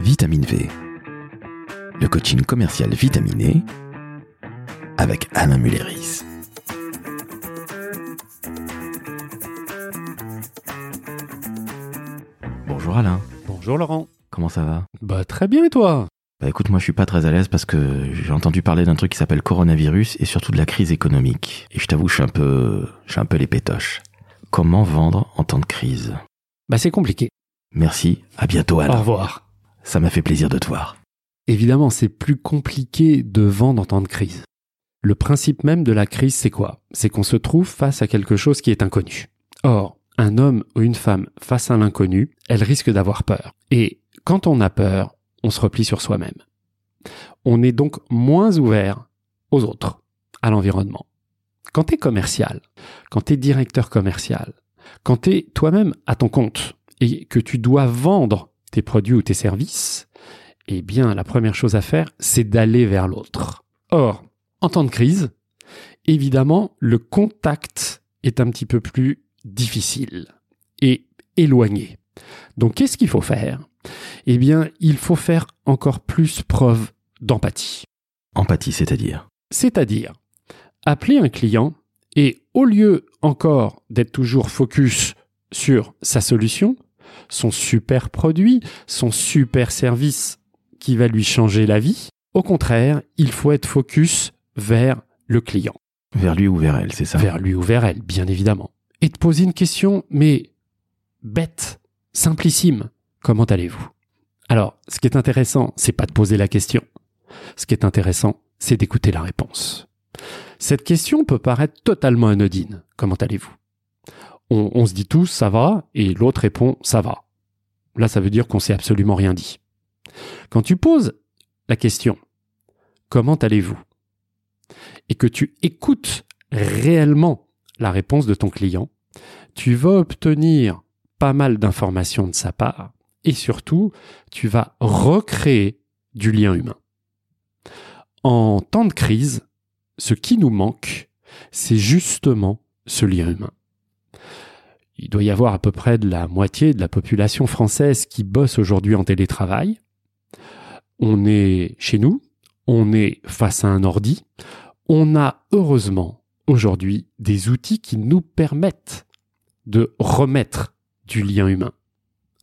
Vitamine V, le coaching commercial vitaminé avec Alain Mulleris. Bonjour Alain, Bonjour Laurent. comment ça va? Bah très bien et toi? Bah écoute, moi je suis pas très à l'aise parce que j'ai entendu parler d'un truc qui s'appelle coronavirus et surtout de la crise économique. Et je t'avoue, je suis un peu, je suis un peu les pétoches. Comment vendre en temps de crise? Bah c'est compliqué. Merci, à bientôt Au Alain. revoir. Ça m'a fait plaisir de te voir. Évidemment, c'est plus compliqué de vendre en temps de crise. Le principe même de la crise, c'est quoi? C'est qu'on se trouve face à quelque chose qui est inconnu. Or, un homme ou une femme face à l'inconnu, elle risque d'avoir peur. Et quand on a peur, on se replie sur soi-même. On est donc moins ouvert aux autres, à l'environnement. Quand tu es commercial, quand tu es directeur commercial, quand tu es toi-même à ton compte et que tu dois vendre tes produits ou tes services, eh bien, la première chose à faire, c'est d'aller vers l'autre. Or, en temps de crise, évidemment, le contact est un petit peu plus difficile et éloigné. Donc, qu'est-ce qu'il faut faire? Eh bien, il faut faire encore plus preuve d'empathie. Empathie, c'est-à-dire? C'est-à-dire, appeler un client et au lieu encore d'être toujours focus sur sa solution, son super produit, son super service qui va lui changer la vie, au contraire, il faut être focus vers le client, vers lui ou vers elle, c'est ça? Vers lui ou vers elle, bien évidemment. Et te poser une question, mais bête, simplissime. Comment allez-vous? Alors, ce qui est intéressant, c'est pas de poser la question. Ce qui est intéressant, c'est d'écouter la réponse. Cette question peut paraître totalement anodine. Comment allez-vous? On, se dit tous ça va et l'autre répond ça va. Là, ça veut dire qu'on s'est absolument rien dit. Quand tu poses la question comment allez-vous? Et que tu écoutes réellement la réponse de ton client, tu vas obtenir pas mal d'informations de sa part et surtout, tu vas recréer du lien humain. En temps de crise, ce qui nous manque, c'est justement ce lien humain. Il doit y avoir à peu près de la moitié de la population française qui bosse aujourd'hui en télétravail. On est chez nous, on est face à un ordi, on a heureusement aujourd'hui des outils qui nous permettent de remettre du lien humain.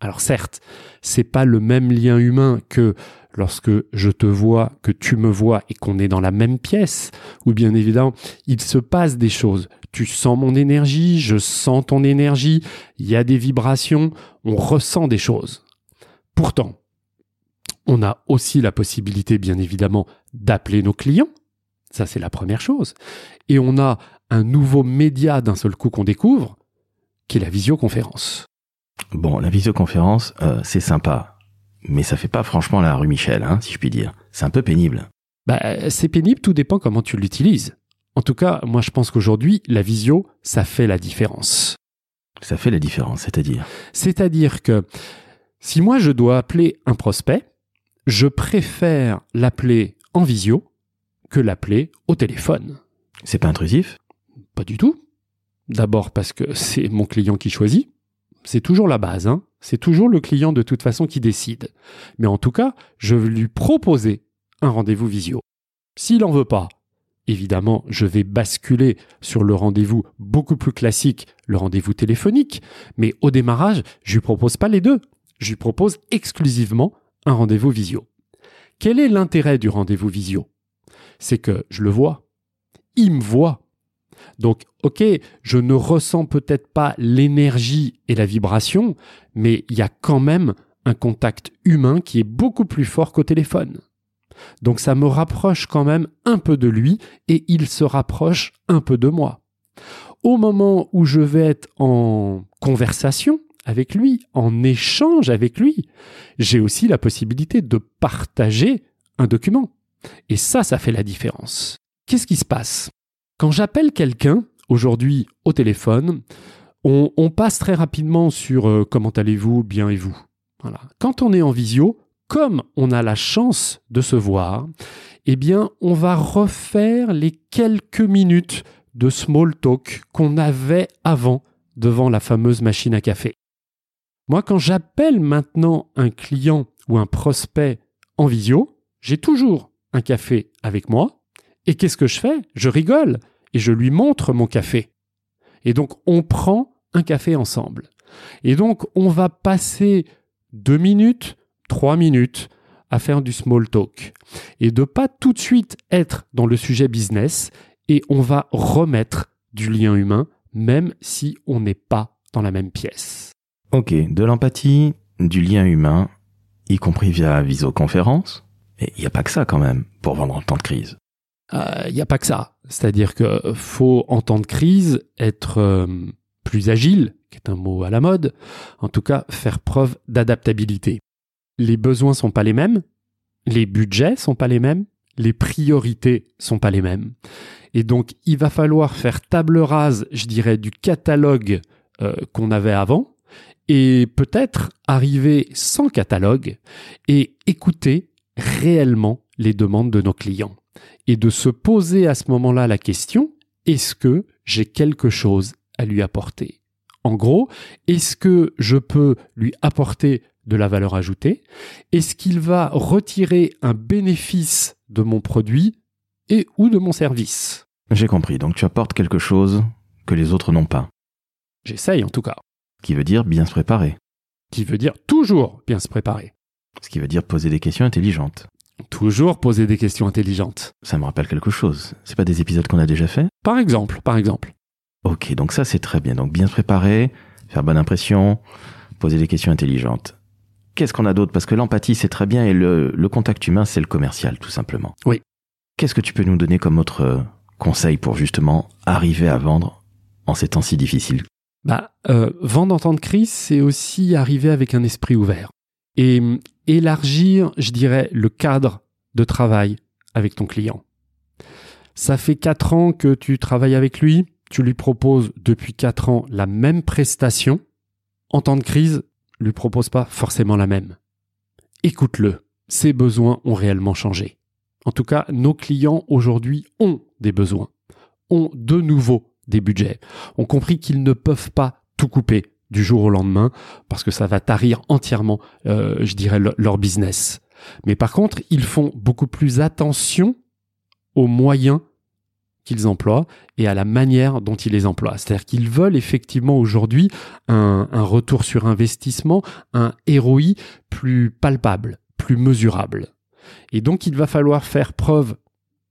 Alors certes, c'est pas le même lien humain que lorsque je te vois, que tu me vois et qu'on est dans la même pièce, ou bien évidemment, il se passe des choses. Tu sens mon énergie, je sens ton énergie, il y a des vibrations, on ressent des choses. Pourtant, on a aussi la possibilité, bien évidemment, d'appeler nos clients. Ça, c'est la première chose. Et on a un nouveau média d'un seul coup qu'on découvre, qui est la visioconférence. Bon, la visioconférence, euh, c'est sympa, mais ça fait pas franchement la rue Michel, hein, si je puis dire. C'est un peu pénible. Bah, c'est pénible, tout dépend comment tu l'utilises. En tout cas, moi je pense qu'aujourd'hui, la visio, ça fait la différence. Ça fait la différence, c'est-à-dire? C'est-à-dire que si moi je dois appeler un prospect, je préfère l'appeler en visio que l'appeler au téléphone. C'est pas intrusif? Pas du tout. D'abord parce que c'est mon client qui choisit. C'est toujours la base, hein. C'est toujours le client de toute façon qui décide. Mais en tout cas, je vais lui proposer un rendez-vous visio. S'il en veut pas, évidemment, je vais basculer sur le rendez-vous beaucoup plus classique, le rendez-vous téléphonique. Mais au démarrage, je lui propose pas les deux. Je lui propose exclusivement un rendez-vous visio. Quel est l'intérêt du rendez-vous visio? C'est que je le vois. Il me voit. Donc, ok, je ne ressens peut-être pas l'énergie et la vibration, mais il y a quand même un contact humain qui est beaucoup plus fort qu'au téléphone. Donc ça me rapproche quand même un peu de lui et il se rapproche un peu de moi. Au moment où je vais être en conversation avec lui, en échange avec lui, j'ai aussi la possibilité de partager un document. Et ça, ça fait la différence. Qu'est-ce qui se passe? Quand j'appelle quelqu'un aujourd'hui au téléphone, on, passe très rapidement sur euh, comment allez-vous, bien et vous? Quand on est en visio, comme on a la chance de se voir, eh bien, on va refaire les quelques minutes de small talk qu'on avait avant devant la fameuse machine à café. Moi, quand j'appelle maintenant un client ou un prospect en visio, j'ai toujours un café avec moi. Et qu'est-ce que je fais? Je rigole et je lui montre mon café. Et donc on prend un café ensemble. Et donc on va passer deux minutes, trois minutes à faire du small talk et de pas tout de suite être dans le sujet business et on va remettre du lien humain même si on n'est pas dans la même pièce. Ok, de l'empathie, du lien humain, y compris via visioconférence. Et il n'y a pas que ça quand même pour vendre en temps de crise. Il euh, n'y a pas que ça. C'est-à-dire que faut en temps de crise être euh, plus agile, qui est un mot à la mode. En tout cas, faire preuve d'adaptabilité. Les besoins sont pas les mêmes, les budgets sont pas les mêmes, les priorités sont pas les mêmes. Et donc, il va falloir faire table rase, je dirais, du catalogue euh, qu'on avait avant, et peut-être arriver sans catalogue et écouter réellement les demandes de nos clients. Et de se poser à ce moment-là la question, est-ce que j'ai quelque chose à lui apporter? En gros, est-ce que je peux lui apporter de la valeur ajoutée? Est-ce qu'il va retirer un bénéfice de mon produit et ou de mon service? J'ai compris, donc tu apportes quelque chose que les autres n'ont pas. J'essaye en tout cas. Qui veut dire bien se préparer. Qui veut dire toujours bien se préparer. Ce qui veut dire poser des questions intelligentes. Toujours poser des questions intelligentes. Ça me rappelle quelque chose. C'est pas des épisodes qu'on a déjà fait Par exemple, par exemple. Ok, donc ça c'est très bien. Donc bien se préparer, faire bonne impression, poser des questions intelligentes. Qu'est-ce qu'on a d'autre? Parce que l'empathie c'est très bien et le, le contact humain c'est le commercial tout simplement. Oui. Qu'est-ce que tu peux nous donner comme autre euh, conseil pour justement arriver à vendre en ces temps si difficiles? Bah, euh, vendre en temps de crise, c'est aussi arriver avec un esprit ouvert et élargir, je dirais, le cadre de travail avec ton client. Ça fait quatre ans que tu travailles avec lui, tu lui proposes depuis quatre ans la même prestation. En temps de crise, lui propose pas forcément la même. Écoute-le. Ses besoins ont réellement changé. En tout cas, nos clients aujourd'hui ont des besoins, ont de nouveau des budgets, ont compris qu'ils ne peuvent pas tout couper du jour au lendemain parce que ça va tarir entièrement, euh, je dirais, leur business. Mais par contre, ils font beaucoup plus attention aux moyens qu'ils emploient et à la manière dont ils les emploient. C'est-à-dire qu'ils veulent effectivement aujourd'hui un, un, retour sur investissement, un ROI plus palpable, plus mesurable. Et donc il va falloir faire preuve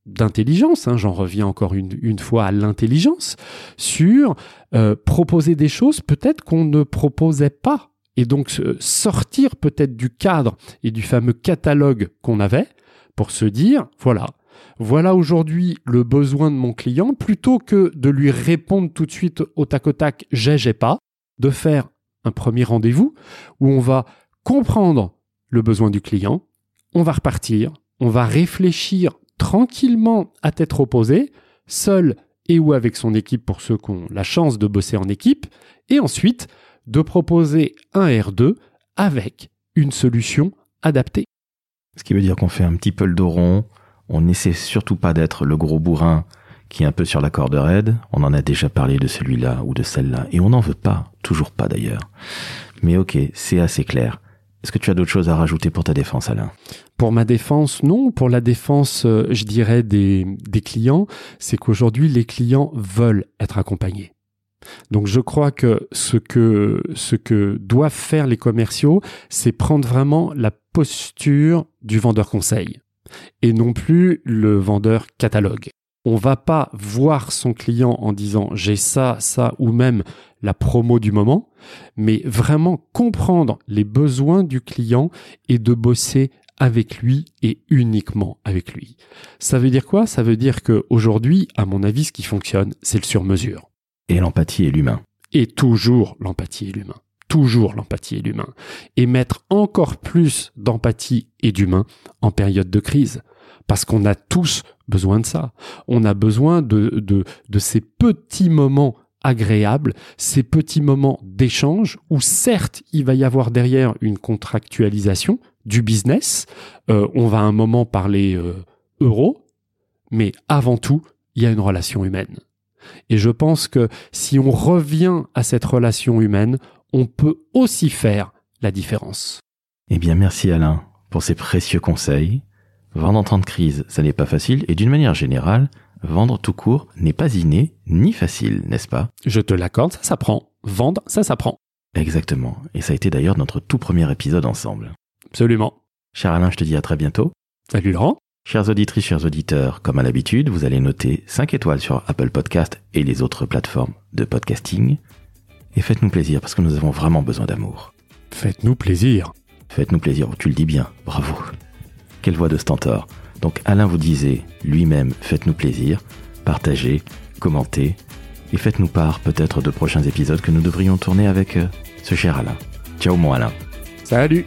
d'intelligence, hein, j'en reviens encore une, une fois à l'intelligence, sur euh, proposer des choses peut-être qu'on ne proposait pas. Et donc sortir peut-être du cadre et du fameux catalogue qu'on avait pour se dire, voilà, voilà aujourd'hui le besoin de mon client, plutôt que de lui répondre tout de suite au tac au tac, j'ai, j'ai pas, de faire un premier rendez-vous où on va comprendre le besoin du client, on va repartir, on va réfléchir tranquillement à tête reposée, seul et ou avec son équipe pour ceux qui ont la chance de bosser en équipe, et ensuite de proposer un R2 avec une solution adaptée. Ce qui veut dire qu'on fait un petit peu le dos rond, on n'essaie surtout pas d'être le gros bourrin qui est un peu sur la corde raide, on en a déjà parlé de celui-là ou de celle-là, et on n'en veut pas, toujours pas d'ailleurs. Mais ok, c'est assez clair. Est-ce que tu as d'autres choses à rajouter pour ta défense, Alain? Pour ma défense, non. Pour la défense, euh, je dirais, des, clients, c'est qu'aujourd'hui, les clients veulent être accompagnés. Donc je crois que ce que ce que doivent faire les commerciaux, c'est prendre vraiment la posture du vendeur conseil et non plus le vendeur catalogue. On va pas voir son client en disant j'ai ça, ça ou même la promo du moment, mais vraiment comprendre les besoins du client et de bosser avec lui et uniquement avec lui. Ça veut dire quoi? Ça veut dire que aujourd'hui, à mon avis, ce qui fonctionne, c'est le sur-mesure. Et l'empathie et l'humain. Et toujours l'empathie et l'humain. Toujours l'empathie et l'humain. Et mettre encore plus d'empathie et d'humain en période de crise. Parce qu'on a tous besoin de ça. On a besoin de, de, de ces petits moments agréables, ces petits moments d'échange où certes il va y avoir derrière une contractualisation du business, euh, on va un moment parler euh, euros, mais avant tout il y a une relation humaine. Et je pense que si on revient à cette relation humaine, on peut aussi faire la différence. Eh bien, merci Alain pour ces précieux conseils. Vendre en temps de crise, ça n'est pas facile, et d'une manière générale, vendre tout court n'est pas inné ni facile, n'est-ce pas? Je te l'accorde, ça s'apprend. Vendre, ça s'apprend. Exactement, et ça a été d'ailleurs notre tout premier épisode ensemble. Absolument. Cher Alain, je te dis à très bientôt. Salut Laurent. Chers auditrices, chers auditeurs, comme à l'habitude, vous allez noter 5 étoiles sur Apple Podcast et les autres plateformes de podcasting. Et faites-nous plaisir parce que nous avons vraiment besoin d'amour. Faites-nous plaisir. Faites-nous plaisir, tu le dis bien, bravo. Quelle voix de stentor. Donc Alain vous disait lui-même, faites-nous plaisir, partagez, commentez, et faites-nous part peut-être de prochains épisodes que nous devrions tourner avec euh, ce cher Alain. Ciao mon Alain. Salut